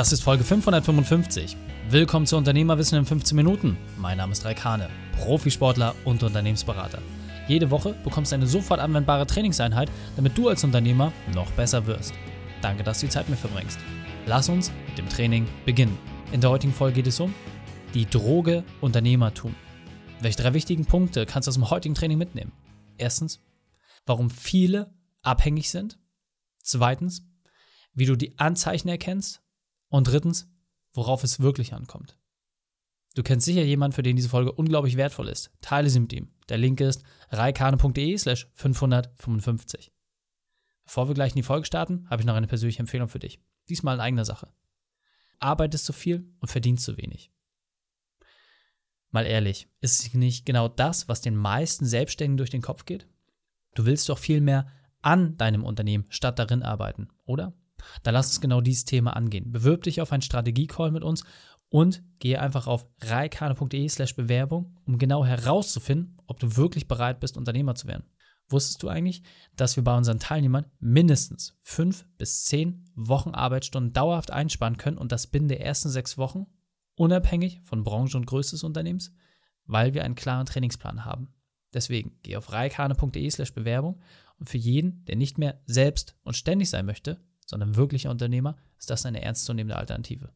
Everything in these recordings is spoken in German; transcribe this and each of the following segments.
Das ist Folge 555. Willkommen zu Unternehmerwissen in 15 Minuten. Mein Name ist Raikane, Profisportler und Unternehmensberater. Jede Woche bekommst du eine sofort anwendbare Trainingseinheit, damit du als Unternehmer noch besser wirst. Danke, dass du die Zeit mit verbringst. Lass uns mit dem Training beginnen. In der heutigen Folge geht es um die Droge Unternehmertum. Welche drei wichtigen Punkte kannst du aus dem heutigen Training mitnehmen? Erstens, warum viele abhängig sind. Zweitens, wie du die Anzeichen erkennst. Und drittens, worauf es wirklich ankommt. Du kennst sicher jemanden, für den diese Folge unglaublich wertvoll ist. Teile sie mit ihm. Der Link ist reikane.de slash 555. Bevor wir gleich in die Folge starten, habe ich noch eine persönliche Empfehlung für dich. Diesmal in eigener Sache. Arbeitest zu viel und verdienst zu wenig. Mal ehrlich, ist es nicht genau das, was den meisten Selbstständigen durch den Kopf geht? Du willst doch viel mehr an deinem Unternehmen statt darin arbeiten, oder? Dann lass uns genau dieses Thema angehen. Bewirb dich auf einen Strategie-Call mit uns und gehe einfach auf reikane.de slash Bewerbung, um genau herauszufinden, ob du wirklich bereit bist, Unternehmer zu werden. Wusstest du eigentlich, dass wir bei unseren Teilnehmern mindestens fünf bis zehn Wochen Arbeitsstunden dauerhaft einsparen können und das binnen der ersten sechs Wochen, unabhängig von Branche und Größe des Unternehmens, weil wir einen klaren Trainingsplan haben. Deswegen geh auf reikane.de slash Bewerbung und für jeden, der nicht mehr selbst und ständig sein möchte, sondern wirklicher Unternehmer, ist das eine ernstzunehmende Alternative.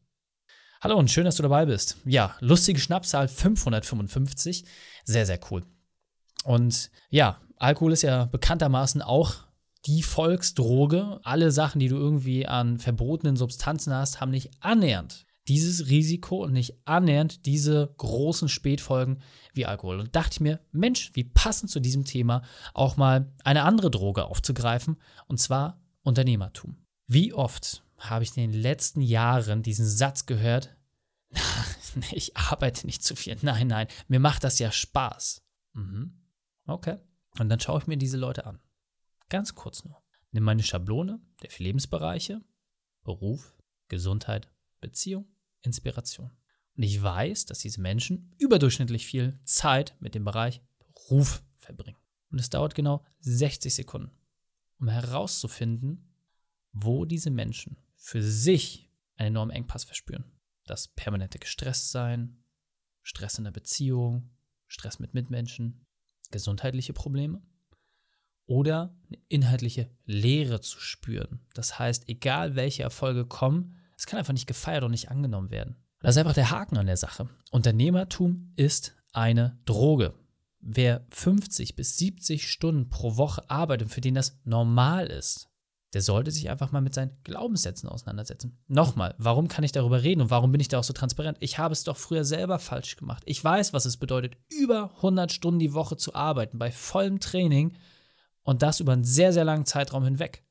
Hallo und schön, dass du dabei bist. Ja, lustige Schnappzahl 555. Sehr, sehr cool. Und ja, Alkohol ist ja bekanntermaßen auch die Volksdroge. Alle Sachen, die du irgendwie an verbotenen Substanzen hast, haben nicht annähernd dieses Risiko und nicht annähernd diese großen Spätfolgen wie Alkohol. Und dachte ich mir, Mensch, wie passend zu diesem Thema auch mal eine andere Droge aufzugreifen, und zwar Unternehmertum. Wie oft habe ich in den letzten Jahren diesen Satz gehört, ich arbeite nicht zu viel. Nein, nein, mir macht das ja Spaß. Mhm. Okay. Und dann schaue ich mir diese Leute an. Ganz kurz nur. Nimm meine Schablone der vier Lebensbereiche: Beruf, Gesundheit, Beziehung, Inspiration. Und ich weiß, dass diese Menschen überdurchschnittlich viel Zeit mit dem Bereich Beruf verbringen. Und es dauert genau 60 Sekunden, um herauszufinden, wo diese Menschen für sich einen enormen Engpass verspüren. Das permanente Gestresstsein, Stress in der Beziehung, Stress mit Mitmenschen, gesundheitliche Probleme oder eine inhaltliche Leere zu spüren. Das heißt, egal welche Erfolge kommen, es kann einfach nicht gefeiert und nicht angenommen werden. Das ist einfach der Haken an der Sache. Unternehmertum ist eine Droge. Wer 50 bis 70 Stunden pro Woche arbeitet, für den das normal ist, der sollte sich einfach mal mit seinen Glaubenssätzen auseinandersetzen. Nochmal, warum kann ich darüber reden und warum bin ich da auch so transparent? Ich habe es doch früher selber falsch gemacht. Ich weiß, was es bedeutet, über 100 Stunden die Woche zu arbeiten, bei vollem Training und das über einen sehr, sehr langen Zeitraum hinweg.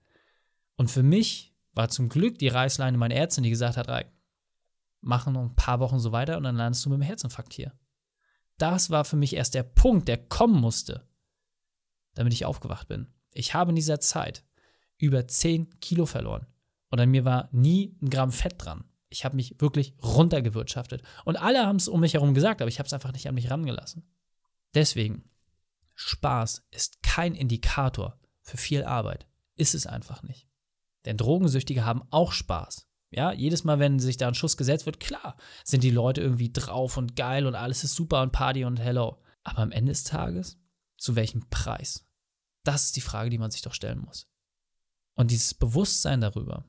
Und für mich war zum Glück die Reißleine meine Ärztin, die gesagt hat, Reik, mach noch ein paar Wochen so weiter und dann landest du mit dem Herzinfarkt hier. Das war für mich erst der Punkt, der kommen musste, damit ich aufgewacht bin. Ich habe in dieser Zeit über 10 Kilo verloren. Und an mir war nie ein Gramm Fett dran. Ich habe mich wirklich runtergewirtschaftet. Und alle haben es um mich herum gesagt, aber ich habe es einfach nicht an mich rangelassen. Deswegen, Spaß ist kein Indikator für viel Arbeit. Ist es einfach nicht. Denn Drogensüchtige haben auch Spaß. Ja, jedes Mal, wenn sich da ein Schuss gesetzt wird, klar, sind die Leute irgendwie drauf und geil und alles ist super und Party und hello. Aber am Ende des Tages, zu welchem Preis? Das ist die Frage, die man sich doch stellen muss. Und dieses Bewusstsein darüber,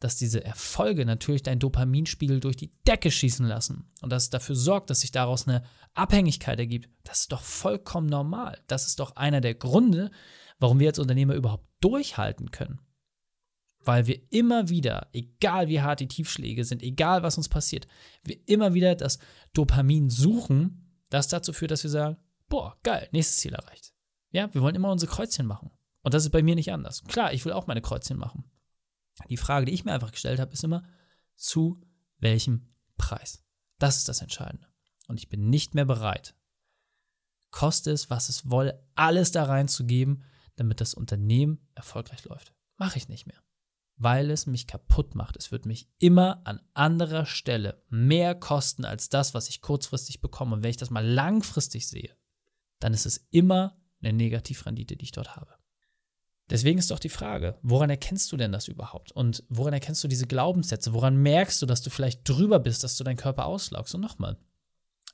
dass diese Erfolge natürlich deinen Dopaminspiegel durch die Decke schießen lassen und dass es dafür sorgt, dass sich daraus eine Abhängigkeit ergibt, das ist doch vollkommen normal. Das ist doch einer der Gründe, warum wir als Unternehmer überhaupt durchhalten können. Weil wir immer wieder, egal wie hart die Tiefschläge sind, egal was uns passiert, wir immer wieder das Dopamin suchen, das dazu führt, dass wir sagen, boah, geil, nächstes Ziel erreicht. Ja, wir wollen immer unsere Kreuzchen machen. Und das ist bei mir nicht anders. Klar, ich will auch meine Kreuzchen machen. Die Frage, die ich mir einfach gestellt habe, ist immer, zu welchem Preis? Das ist das Entscheidende. Und ich bin nicht mehr bereit, koste es, was es wolle, alles da reinzugeben, damit das Unternehmen erfolgreich läuft. Mache ich nicht mehr. Weil es mich kaputt macht. Es wird mich immer an anderer Stelle mehr kosten als das, was ich kurzfristig bekomme. Und wenn ich das mal langfristig sehe, dann ist es immer eine Negativrendite, die ich dort habe. Deswegen ist doch die Frage, woran erkennst du denn das überhaupt? Und woran erkennst du diese Glaubenssätze? Woran merkst du, dass du vielleicht drüber bist, dass du deinen Körper auslaugst? Und nochmal,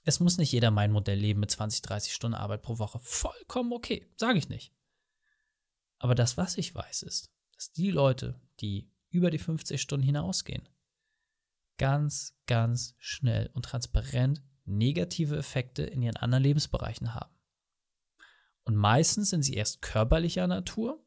es muss nicht jeder mein Modell leben mit 20, 30 Stunden Arbeit pro Woche. Vollkommen okay, sage ich nicht. Aber das, was ich weiß, ist, dass die Leute, die über die 50 Stunden hinausgehen, ganz, ganz schnell und transparent negative Effekte in ihren anderen Lebensbereichen haben. Und meistens sind sie erst körperlicher Natur,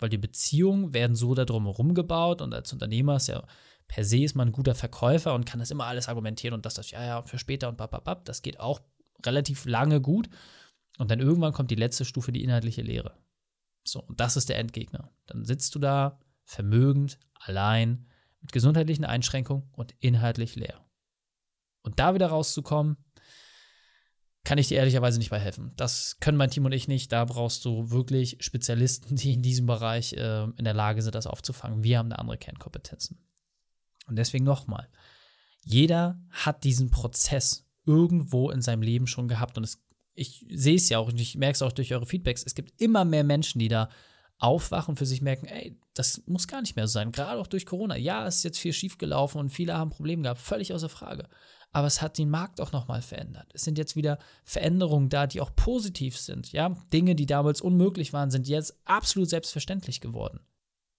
weil die Beziehungen werden so darum herum gebaut und als Unternehmer ist ja per se ist man ein guter Verkäufer und kann das immer alles argumentieren und das, das, ja, ja, für später und bababab, das geht auch relativ lange gut. Und dann irgendwann kommt die letzte Stufe, die inhaltliche Lehre. So, und das ist der Endgegner. Dann sitzt du da, vermögend, allein, mit gesundheitlichen Einschränkungen und inhaltlich leer. Und da wieder rauszukommen, kann ich dir ehrlicherweise nicht bei helfen. Das können mein Team und ich nicht. Da brauchst du wirklich Spezialisten, die in diesem Bereich äh, in der Lage sind, das aufzufangen. Wir haben eine andere Kernkompetenzen. Und deswegen nochmal. Jeder hat diesen Prozess irgendwo in seinem Leben schon gehabt. Und es, ich sehe es ja auch und ich merke es auch durch eure Feedbacks. Es gibt immer mehr Menschen, die da aufwachen für sich merken, ey, das muss gar nicht mehr so sein. Gerade auch durch Corona. Ja, es ist jetzt viel schiefgelaufen und viele haben Probleme gehabt. Völlig außer Frage aber es hat den Markt auch nochmal verändert. Es sind jetzt wieder Veränderungen da, die auch positiv sind. Ja, Dinge, die damals unmöglich waren, sind jetzt absolut selbstverständlich geworden.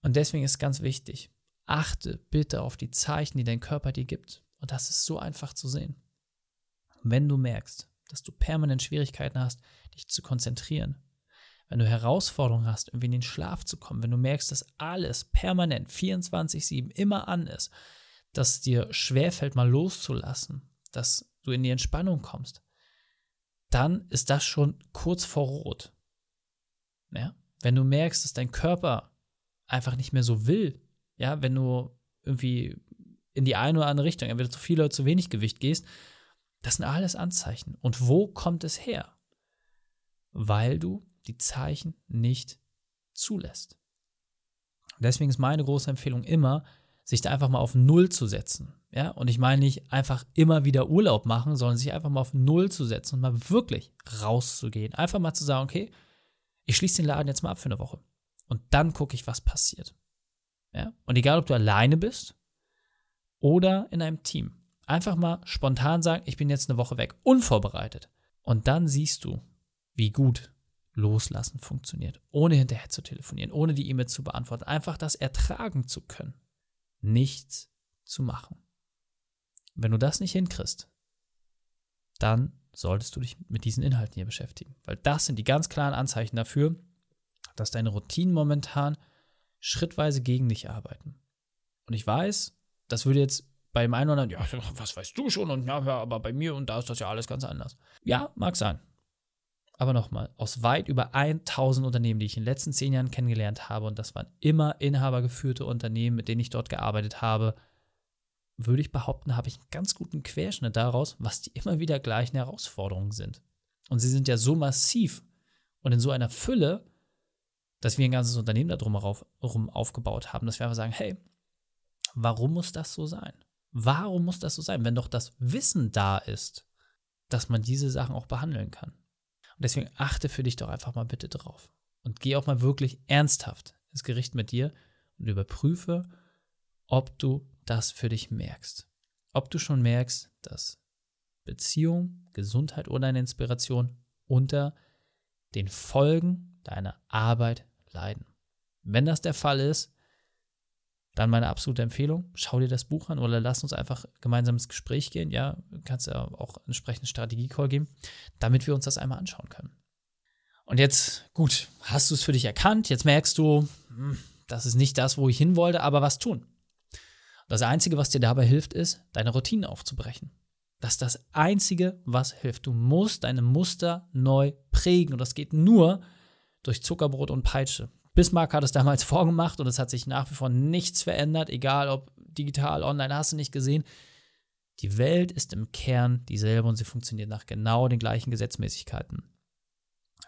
Und deswegen ist ganz wichtig, achte bitte auf die Zeichen, die dein Körper dir gibt. Und das ist so einfach zu sehen. Wenn du merkst, dass du permanent Schwierigkeiten hast, dich zu konzentrieren, wenn du Herausforderungen hast, irgendwie in den Schlaf zu kommen, wenn du merkst, dass alles permanent 24/7 immer an ist, dass dir schwerfällt, mal loszulassen, dass du in die Entspannung kommst, dann ist das schon kurz vor Rot. Ja? Wenn du merkst, dass dein Körper einfach nicht mehr so will, ja, wenn du irgendwie in die eine oder andere Richtung, entweder zu viel oder zu wenig Gewicht gehst, das sind alles Anzeichen. Und wo kommt es her? Weil du die Zeichen nicht zulässt. Deswegen ist meine große Empfehlung immer, sich da einfach mal auf Null zu setzen. Ja, und ich meine nicht einfach immer wieder Urlaub machen, sondern sich einfach mal auf Null zu setzen und mal wirklich rauszugehen. Einfach mal zu sagen, okay, ich schließe den Laden jetzt mal ab für eine Woche. Und dann gucke ich, was passiert. Ja, und egal, ob du alleine bist oder in einem Team. Einfach mal spontan sagen, ich bin jetzt eine Woche weg, unvorbereitet. Und dann siehst du, wie gut Loslassen funktioniert, ohne hinterher zu telefonieren, ohne die E-Mail zu beantworten, einfach das ertragen zu können nichts zu machen. Wenn du das nicht hinkriegst, dann solltest du dich mit diesen Inhalten hier beschäftigen. Weil das sind die ganz klaren Anzeichen dafür, dass deine Routinen momentan schrittweise gegen dich arbeiten. Und ich weiß, das würde jetzt bei dem einen oder anderen, ja, was weißt du schon? Und ja, aber bei mir und da ist das ja alles ganz anders. Ja, mag sein. Aber nochmal, aus weit über 1000 Unternehmen, die ich in den letzten zehn Jahren kennengelernt habe, und das waren immer inhabergeführte Unternehmen, mit denen ich dort gearbeitet habe, würde ich behaupten, habe ich einen ganz guten Querschnitt daraus, was die immer wieder gleichen Herausforderungen sind. Und sie sind ja so massiv und in so einer Fülle, dass wir ein ganzes Unternehmen da drumherum aufgebaut haben, dass wir einfach sagen, hey, warum muss das so sein? Warum muss das so sein, wenn doch das Wissen da ist, dass man diese Sachen auch behandeln kann? Und deswegen achte für dich doch einfach mal bitte drauf. Und geh auch mal wirklich ernsthaft ins Gericht mit dir und überprüfe, ob du das für dich merkst. Ob du schon merkst, dass Beziehung, Gesundheit oder eine Inspiration unter den Folgen deiner Arbeit leiden. Wenn das der Fall ist, dann meine absolute Empfehlung, schau dir das Buch an oder lass uns einfach gemeinsam ins Gespräch gehen. Ja, kannst ja auch entsprechend Strategie-Call geben, damit wir uns das einmal anschauen können. Und jetzt, gut, hast du es für dich erkannt, jetzt merkst du, hm, das ist nicht das, wo ich hin wollte, aber was tun? Das Einzige, was dir dabei hilft, ist, deine Routinen aufzubrechen. Das ist das Einzige, was hilft. Du musst deine Muster neu prägen und das geht nur durch Zuckerbrot und Peitsche. Bismarck hat es damals vorgemacht und es hat sich nach wie vor nichts verändert, egal ob digital, online, hast du nicht gesehen. Die Welt ist im Kern dieselbe und sie funktioniert nach genau den gleichen Gesetzmäßigkeiten.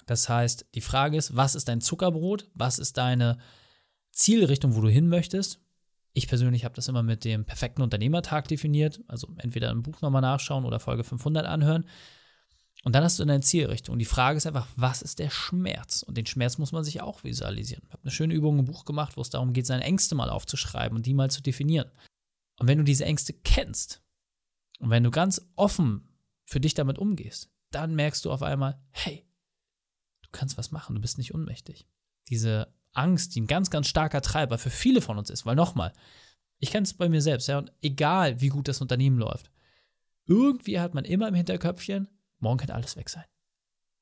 Das heißt, die Frage ist, was ist dein Zuckerbrot? Was ist deine Zielrichtung, wo du hin möchtest? Ich persönlich habe das immer mit dem perfekten Unternehmertag definiert, also entweder im Buch nochmal nachschauen oder Folge 500 anhören. Und dann hast du deine Zielrichtung. Die Frage ist einfach, was ist der Schmerz? Und den Schmerz muss man sich auch visualisieren. Ich habe eine schöne Übung im Buch gemacht, wo es darum geht, seine Ängste mal aufzuschreiben und die mal zu definieren. Und wenn du diese Ängste kennst und wenn du ganz offen für dich damit umgehst, dann merkst du auf einmal, hey, du kannst was machen, du bist nicht unmächtig. Diese Angst, die ein ganz, ganz starker Treiber für viele von uns ist, weil nochmal, ich kenne es bei mir selbst, ja, und egal wie gut das Unternehmen läuft, irgendwie hat man immer im Hinterköpfchen, morgen könnte alles weg sein.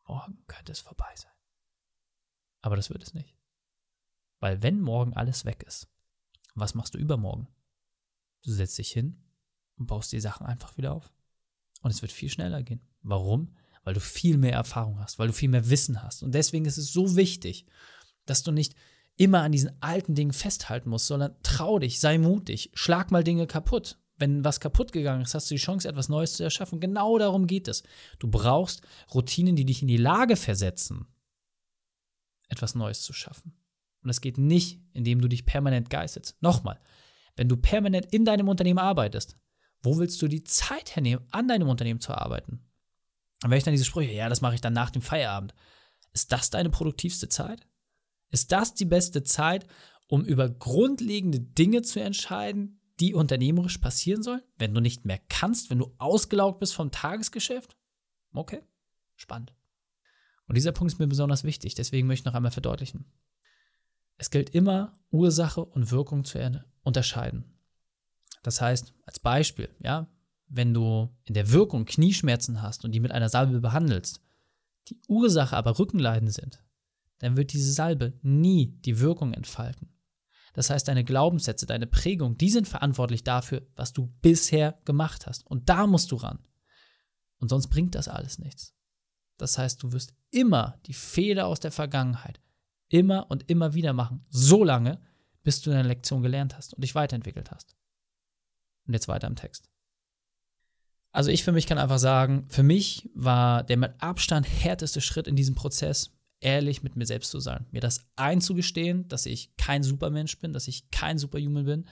Morgen könnte es vorbei sein. Aber das wird es nicht. Weil wenn morgen alles weg ist, was machst du übermorgen? Du setzt dich hin und baust die Sachen einfach wieder auf. Und es wird viel schneller gehen. Warum? Weil du viel mehr Erfahrung hast, weil du viel mehr Wissen hast. Und deswegen ist es so wichtig, dass du nicht immer an diesen alten Dingen festhalten musst, sondern trau dich, sei mutig, schlag mal Dinge kaputt. Wenn was kaputt gegangen ist, hast du die Chance, etwas Neues zu erschaffen. Genau darum geht es. Du brauchst Routinen, die dich in die Lage versetzen, etwas Neues zu schaffen. Und das geht nicht, indem du dich permanent geißelst. Nochmal, wenn du permanent in deinem Unternehmen arbeitest, wo willst du die Zeit hernehmen, an deinem Unternehmen zu arbeiten? Und wenn ich dann diese Sprüche, ja, das mache ich dann nach dem Feierabend. Ist das deine produktivste Zeit? Ist das die beste Zeit, um über grundlegende Dinge zu entscheiden, die unternehmerisch passieren sollen, wenn du nicht mehr kannst, wenn du ausgelaugt bist vom Tagesgeschäft? Okay, spannend. Und dieser Punkt ist mir besonders wichtig, deswegen möchte ich noch einmal verdeutlichen. Es gilt immer, Ursache und Wirkung zu unterscheiden. Das heißt, als Beispiel, ja, wenn du in der Wirkung Knieschmerzen hast und die mit einer Salbe behandelst, die Ursache aber Rückenleiden sind, dann wird diese Salbe nie die Wirkung entfalten. Das heißt, deine Glaubenssätze, deine Prägung, die sind verantwortlich dafür, was du bisher gemacht hast. Und da musst du ran. Und sonst bringt das alles nichts. Das heißt, du wirst immer die Fehler aus der Vergangenheit immer und immer wieder machen, so lange, bis du deine Lektion gelernt hast und dich weiterentwickelt hast. Und jetzt weiter im Text. Also ich für mich kann einfach sagen, für mich war der mit Abstand härteste Schritt in diesem Prozess, ehrlich mit mir selbst zu sein, mir das einzugestehen, dass ich kein Supermensch bin, dass ich kein Superhuman bin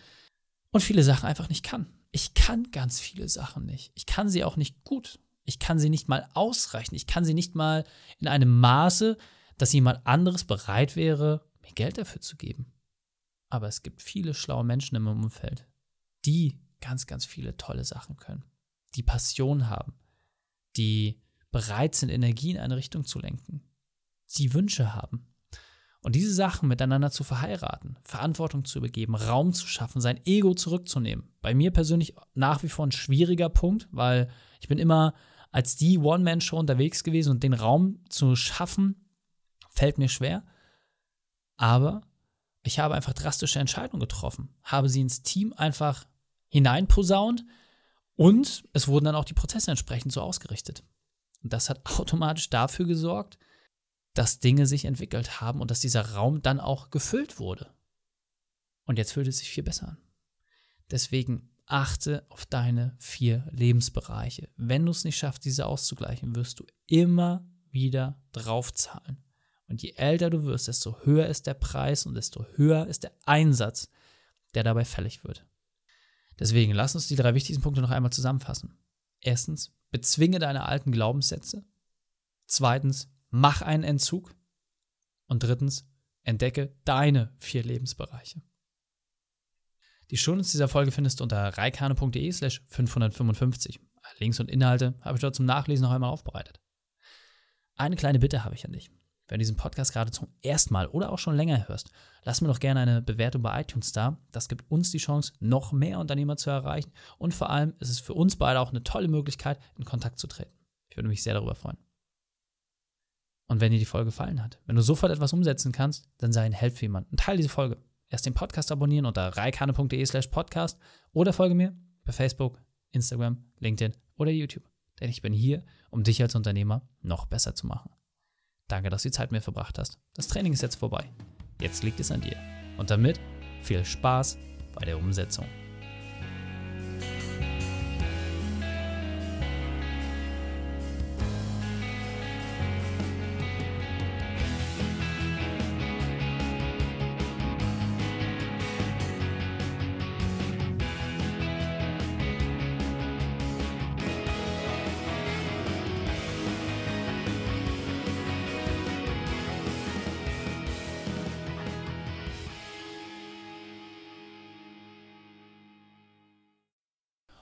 und viele Sachen einfach nicht kann. Ich kann ganz viele Sachen nicht. Ich kann sie auch nicht gut. Ich kann sie nicht mal ausreichen. Ich kann sie nicht mal in einem Maße, dass jemand anderes bereit wäre, mir Geld dafür zu geben. Aber es gibt viele schlaue Menschen in meinem Umfeld, die ganz, ganz viele tolle Sachen können, die Passion haben, die bereit sind, Energie in eine Richtung zu lenken, sie Wünsche haben. Und diese Sachen miteinander zu verheiraten, Verantwortung zu übergeben, Raum zu schaffen, sein Ego zurückzunehmen. Bei mir persönlich nach wie vor ein schwieriger Punkt, weil ich bin immer als die One-Man-Show unterwegs gewesen und den Raum zu schaffen, fällt mir schwer. Aber ich habe einfach drastische Entscheidungen getroffen, habe sie ins Team einfach hineinposaunt und es wurden dann auch die Prozesse entsprechend so ausgerichtet. Und das hat automatisch dafür gesorgt, dass Dinge sich entwickelt haben und dass dieser Raum dann auch gefüllt wurde. Und jetzt fühlt es sich viel besser an. Deswegen achte auf deine vier Lebensbereiche. Wenn du es nicht schaffst, diese auszugleichen, wirst du immer wieder draufzahlen. Und je älter du wirst, desto höher ist der Preis und desto höher ist der Einsatz, der dabei fällig wird. Deswegen lass uns die drei wichtigsten Punkte noch einmal zusammenfassen. Erstens, bezwinge deine alten Glaubenssätze. Zweitens, mach einen Entzug. Und drittens, entdecke deine vier Lebensbereiche. Die Shownotes dieser Folge findest du unter reikane.de slash 555. Links und Inhalte habe ich dort zum Nachlesen noch einmal aufbereitet. Eine kleine Bitte habe ich an dich. Wenn du diesen Podcast gerade zum ersten Mal oder auch schon länger hörst, lass mir doch gerne eine Bewertung bei iTunes da. Das gibt uns die Chance, noch mehr Unternehmer zu erreichen und vor allem ist es für uns beide auch eine tolle Möglichkeit, in Kontakt zu treten. Ich würde mich sehr darüber freuen. Und wenn dir die Folge gefallen hat, wenn du sofort etwas umsetzen kannst, dann sei ein Held für jemanden und teile diese Folge. Erst den Podcast abonnieren unter reikane.de slash podcast oder folge mir bei Facebook, Instagram, LinkedIn oder YouTube. Denn ich bin hier, um dich als Unternehmer noch besser zu machen. Danke, dass du die Zeit mit mir verbracht hast. Das Training ist jetzt vorbei. Jetzt liegt es an dir. Und damit viel Spaß bei der Umsetzung.